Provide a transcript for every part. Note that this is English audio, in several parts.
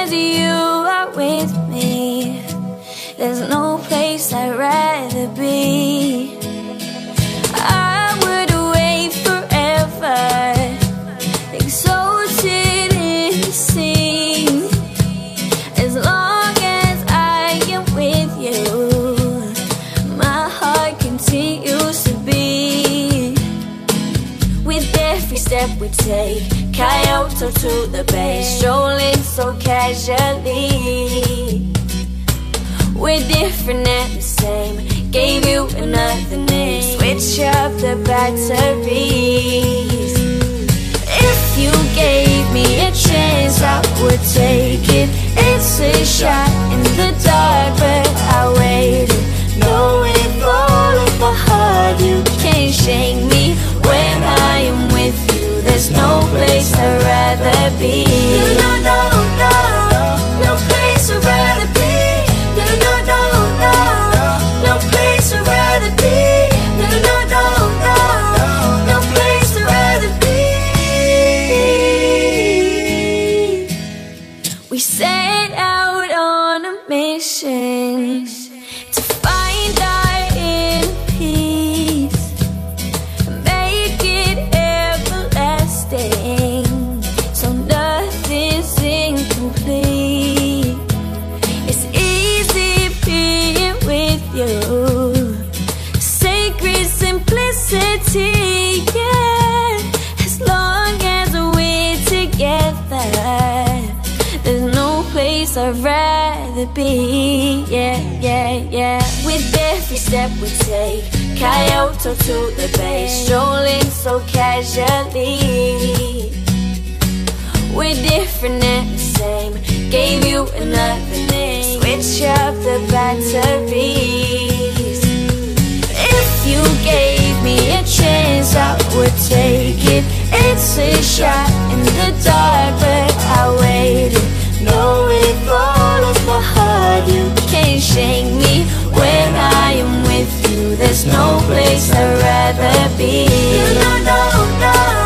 as you are with me, there's no place I'd rather be. I would wait forever, as long as I am with you. My heart continues to beat with every step we take. Kyoto to the bay, strolling so casually. We're different and the same. Gave you another name. Switch up the batteries. If you gave me a chance, I would take it. It's a shot in the dark, but I waited. Knowing all of my heart, you can't shake me when I am. There's no place I'd rather be. No, no, no, rather be. Yeah, yeah, yeah. With every step we take, Kyoto to the bay, strolling so casually. We're different and the same. Gave you another name. Switch up the batteries. If you gave me a chance, I would take it. It's a shot in the dark, but I waited. Knowing all of my heart, you can't shake me when I am with you. There's no place I'd rather be. No, no, no,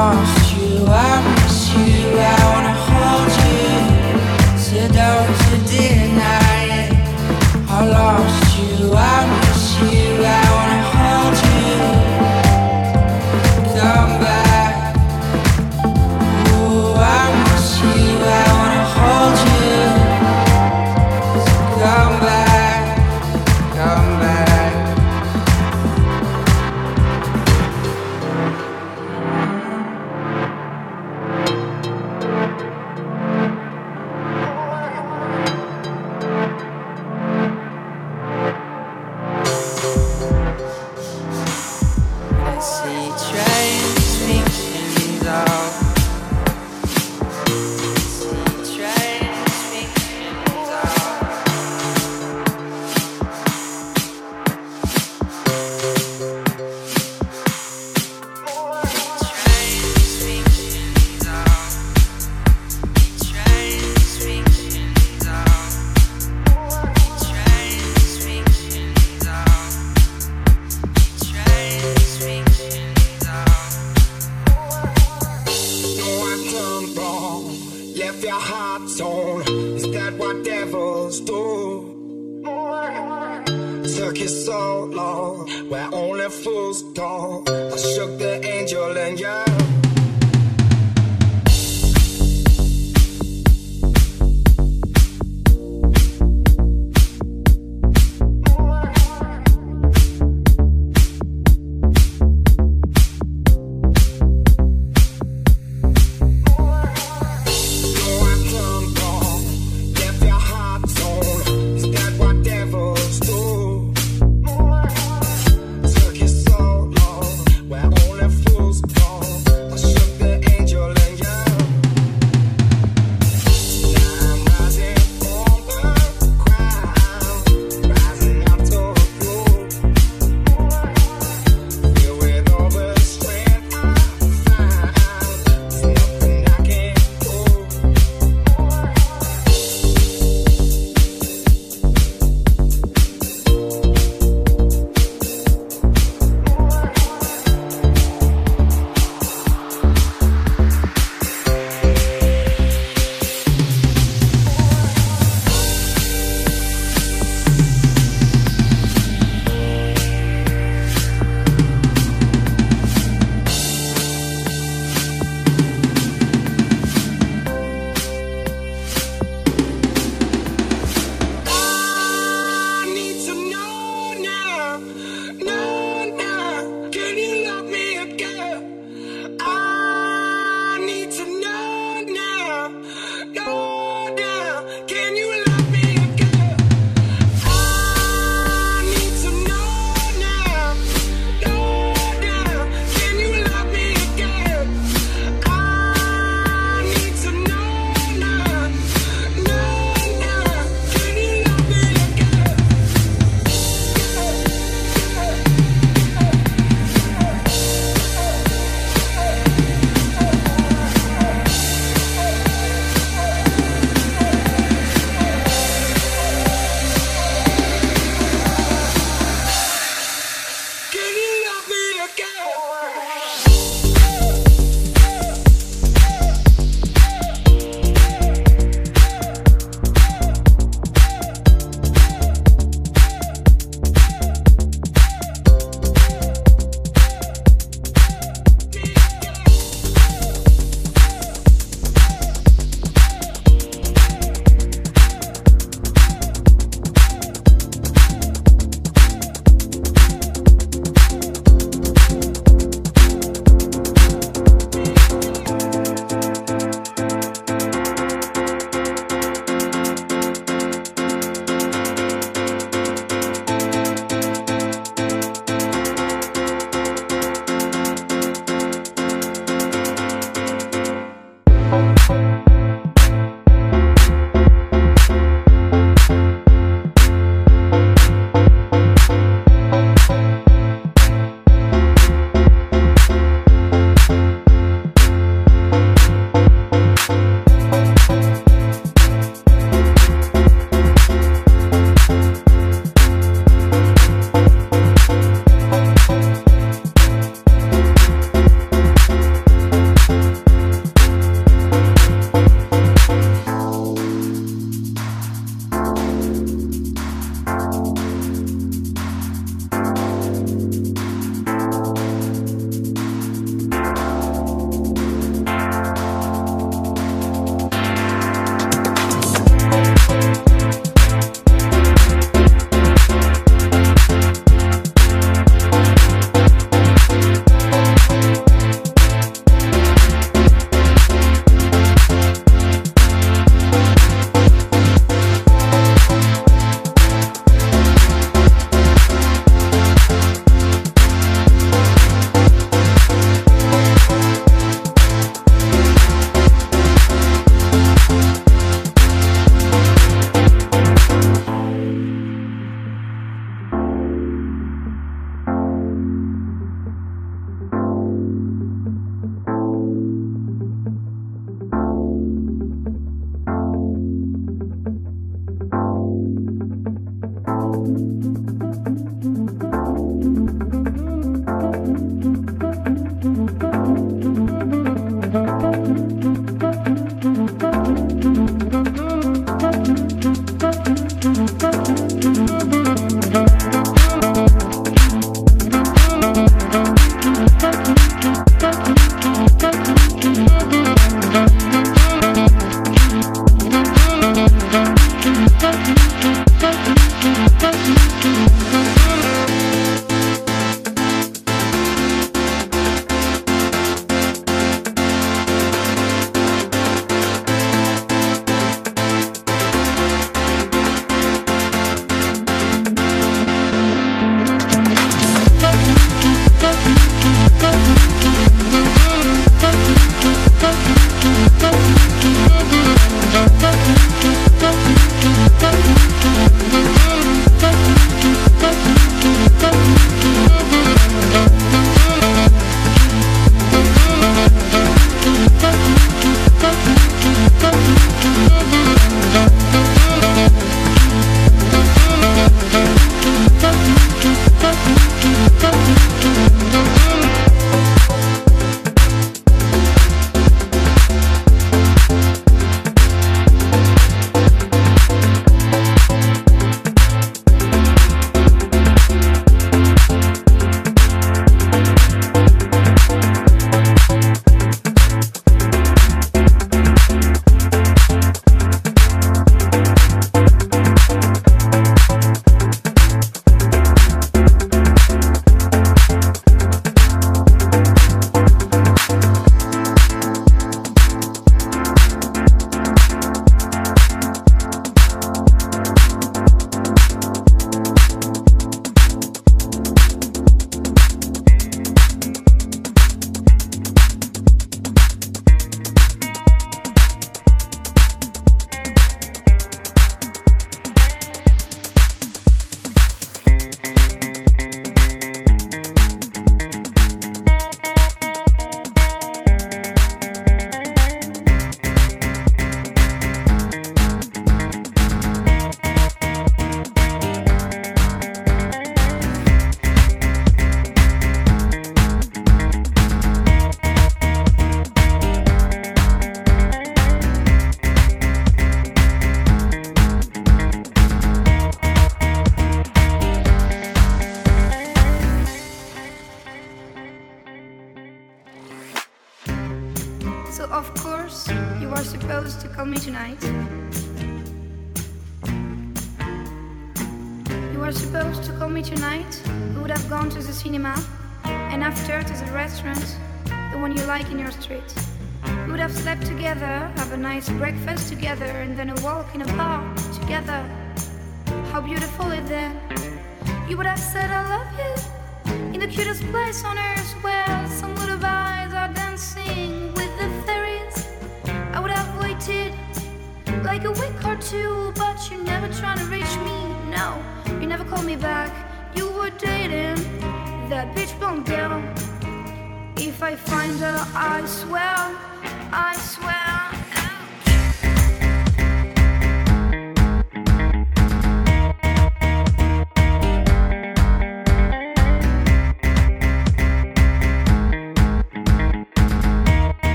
I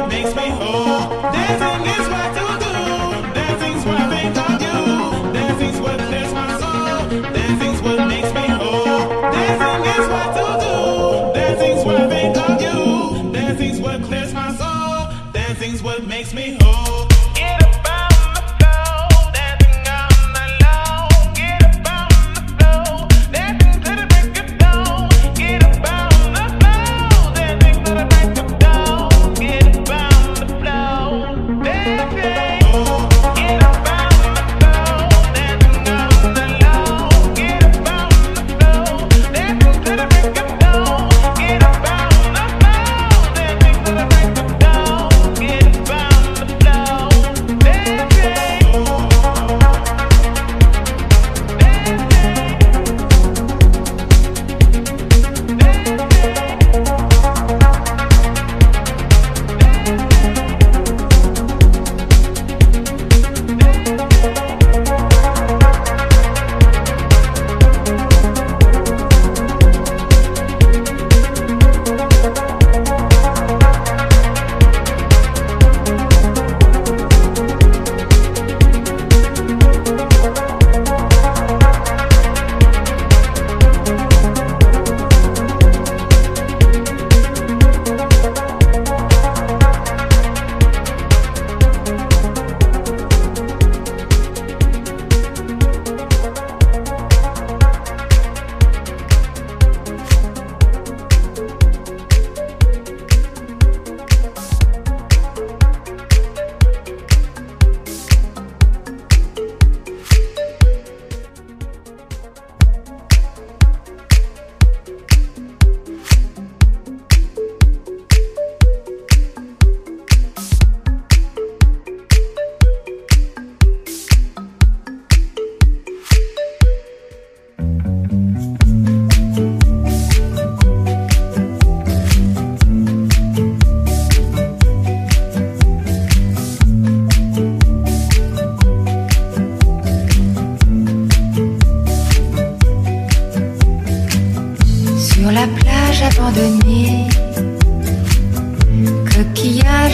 what makes me whole. Dancing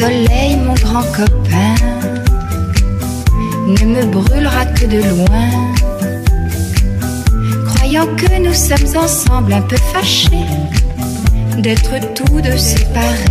soleil, mon grand copain, ne me brûlera que de loin. Croyant que nous sommes ensemble un peu fâchés d'être tous deux séparés.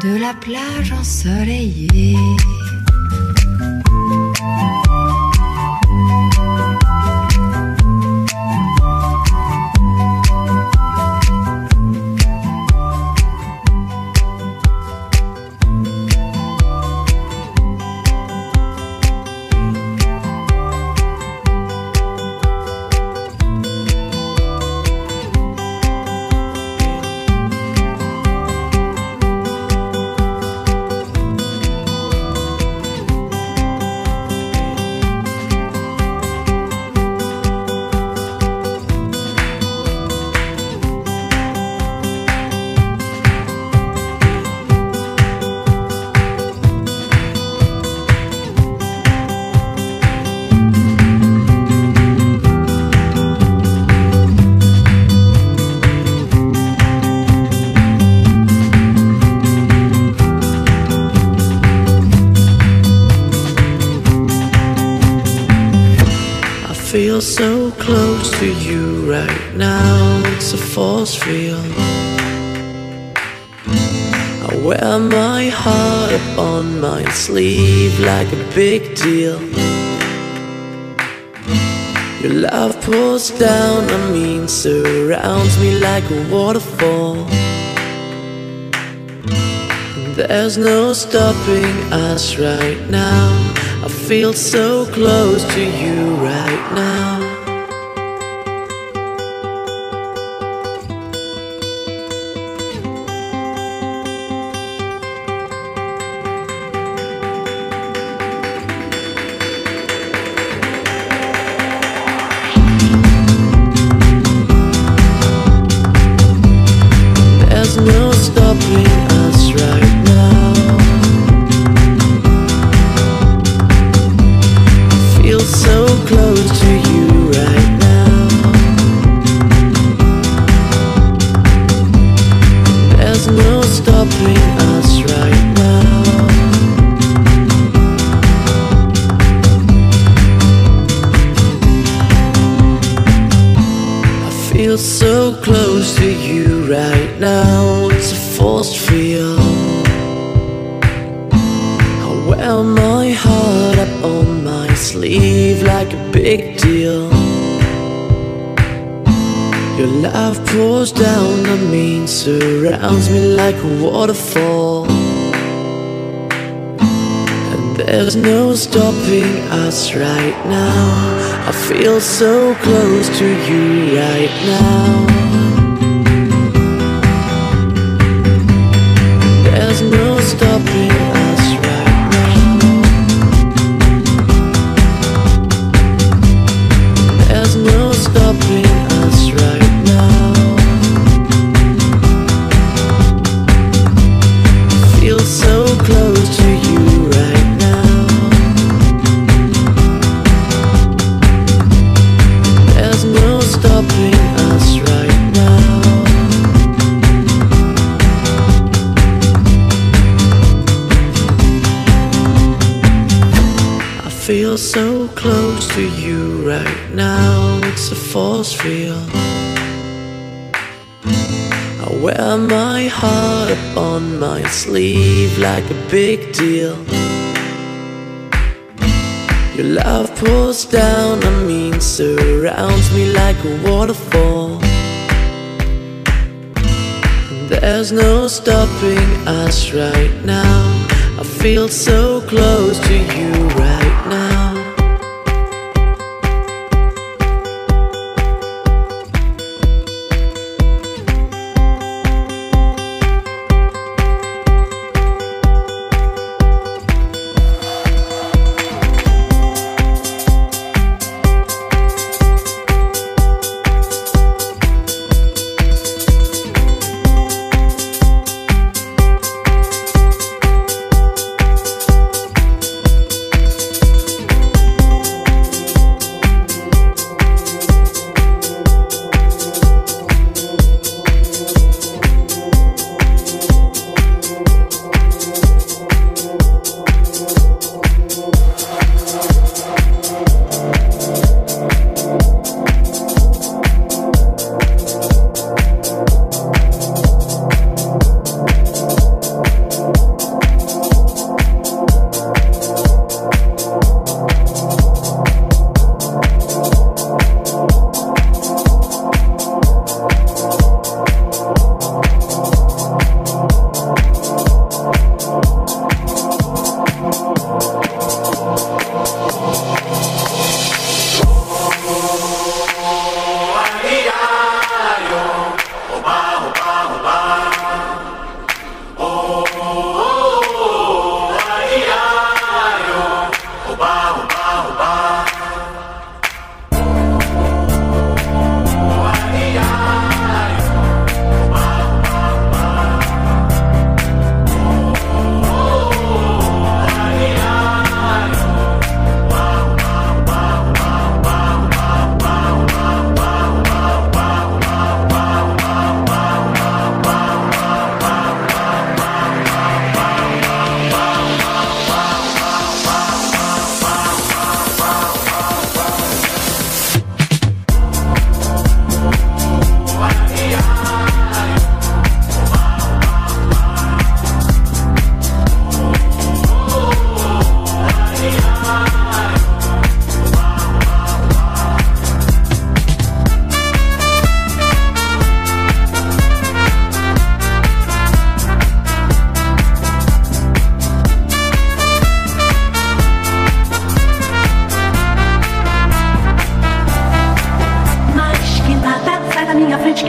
de la plage ensoleillée. To you right now, it's a force field. I wear my heart up on my sleeve like a big deal. Your love pours down on me and surrounds me like a waterfall. There's no stopping us right now. I feel so close to you right now. So close to you right now. Sleeve like a big deal. Your love pours down on me and surrounds me like a waterfall. There's no stopping us right now. I feel so close to you right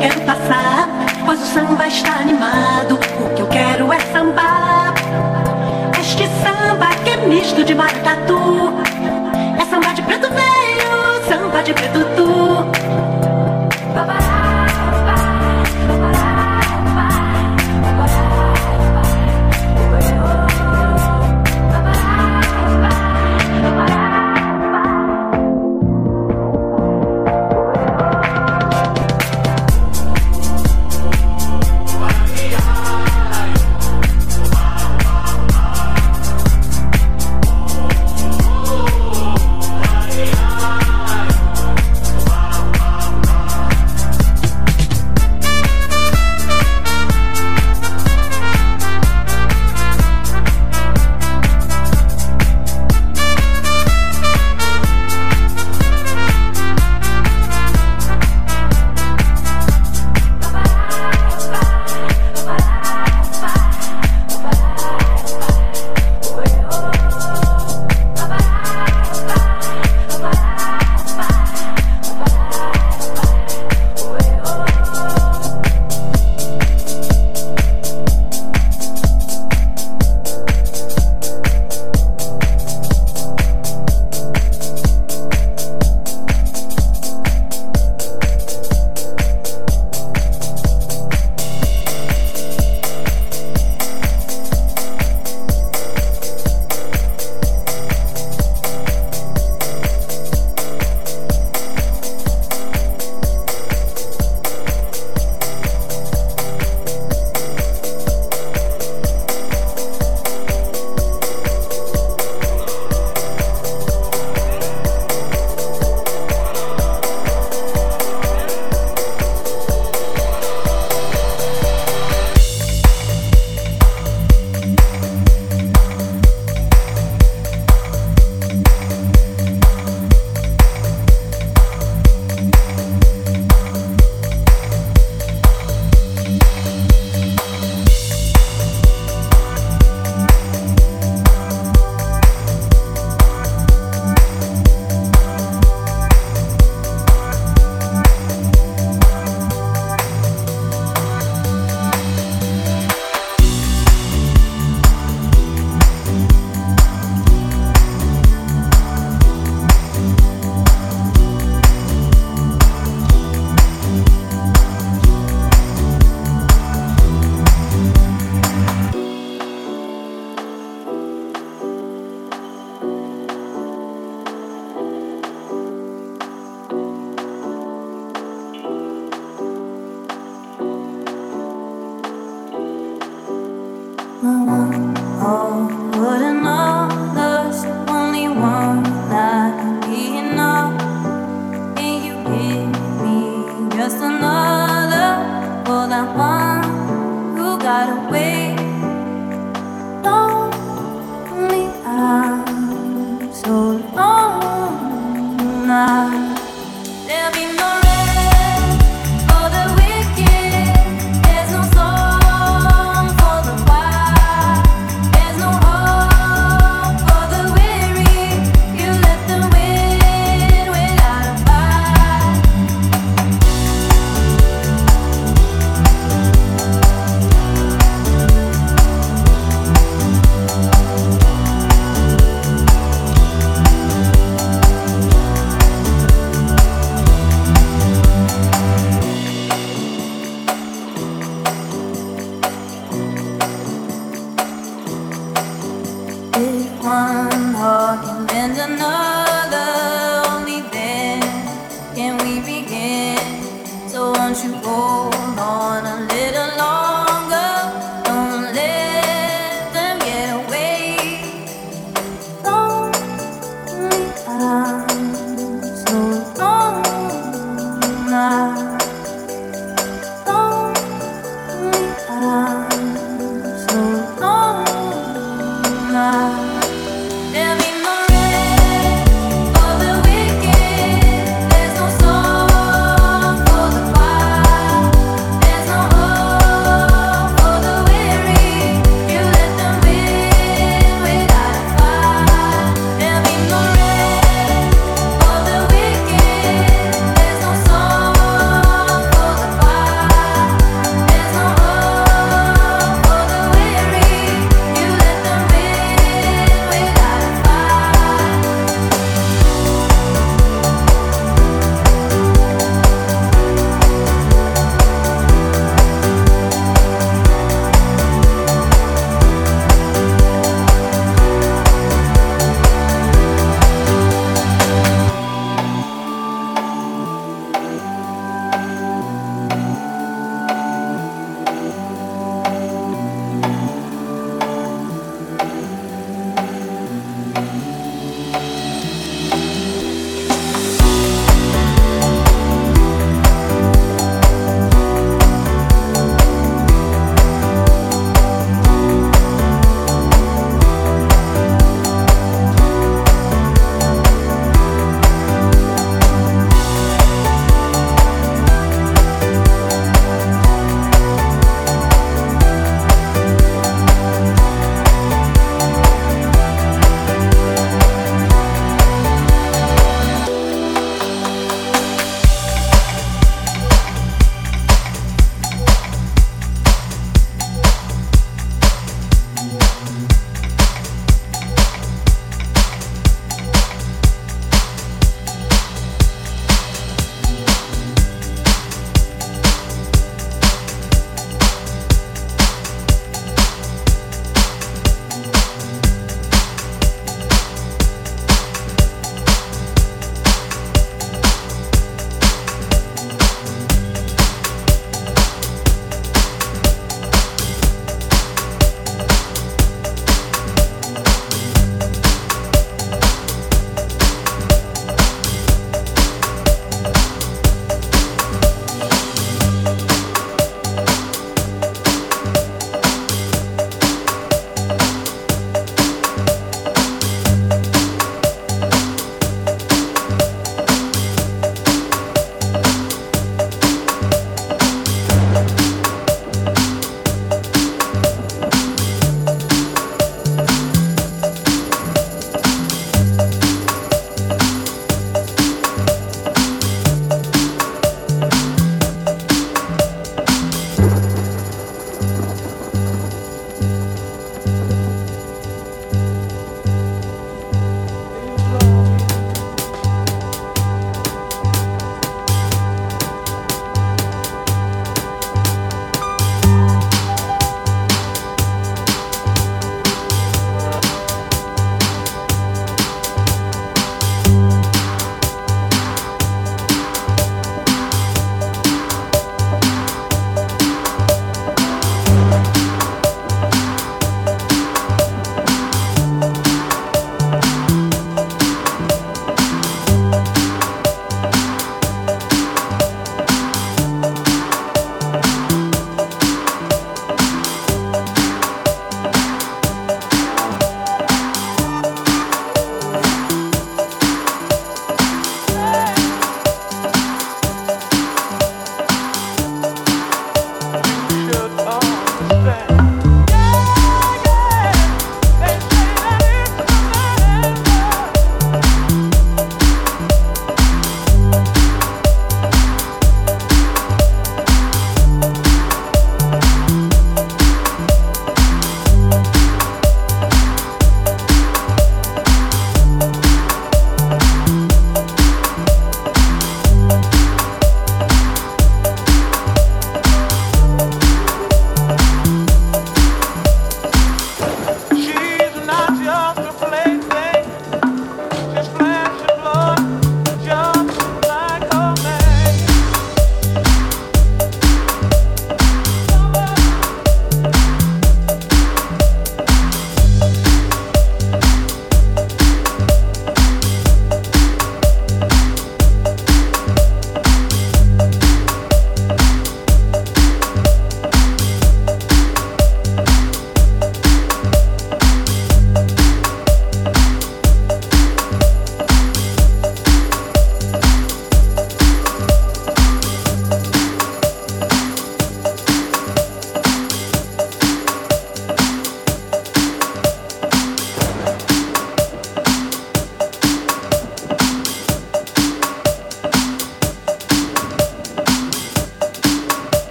quero passar, pois o samba está animado. O que eu quero é sambar. Este samba que é misto de maracatu. É samba de preto velho, samba de preto tu.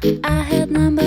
I had my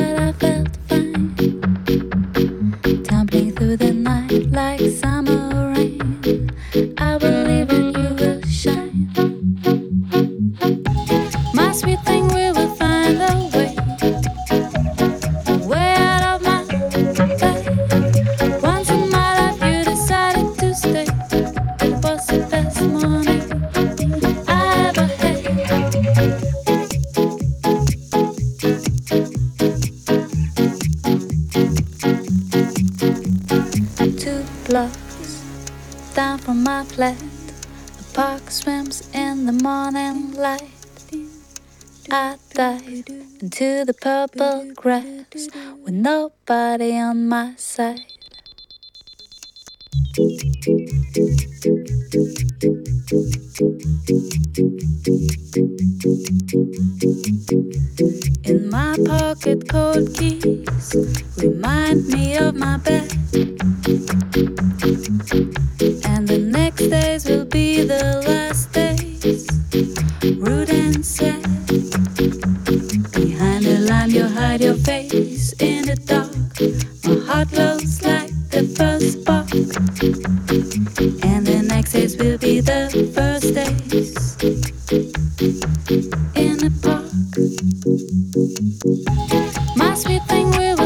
double grass with nobody on my side. In my pocket, cold keys remind me of my bed. And the next days will be the last days, rude and sad you hide your face in the dark, my heart glows like the first spark. And the next days will be the first days in the park. My sweet thing will.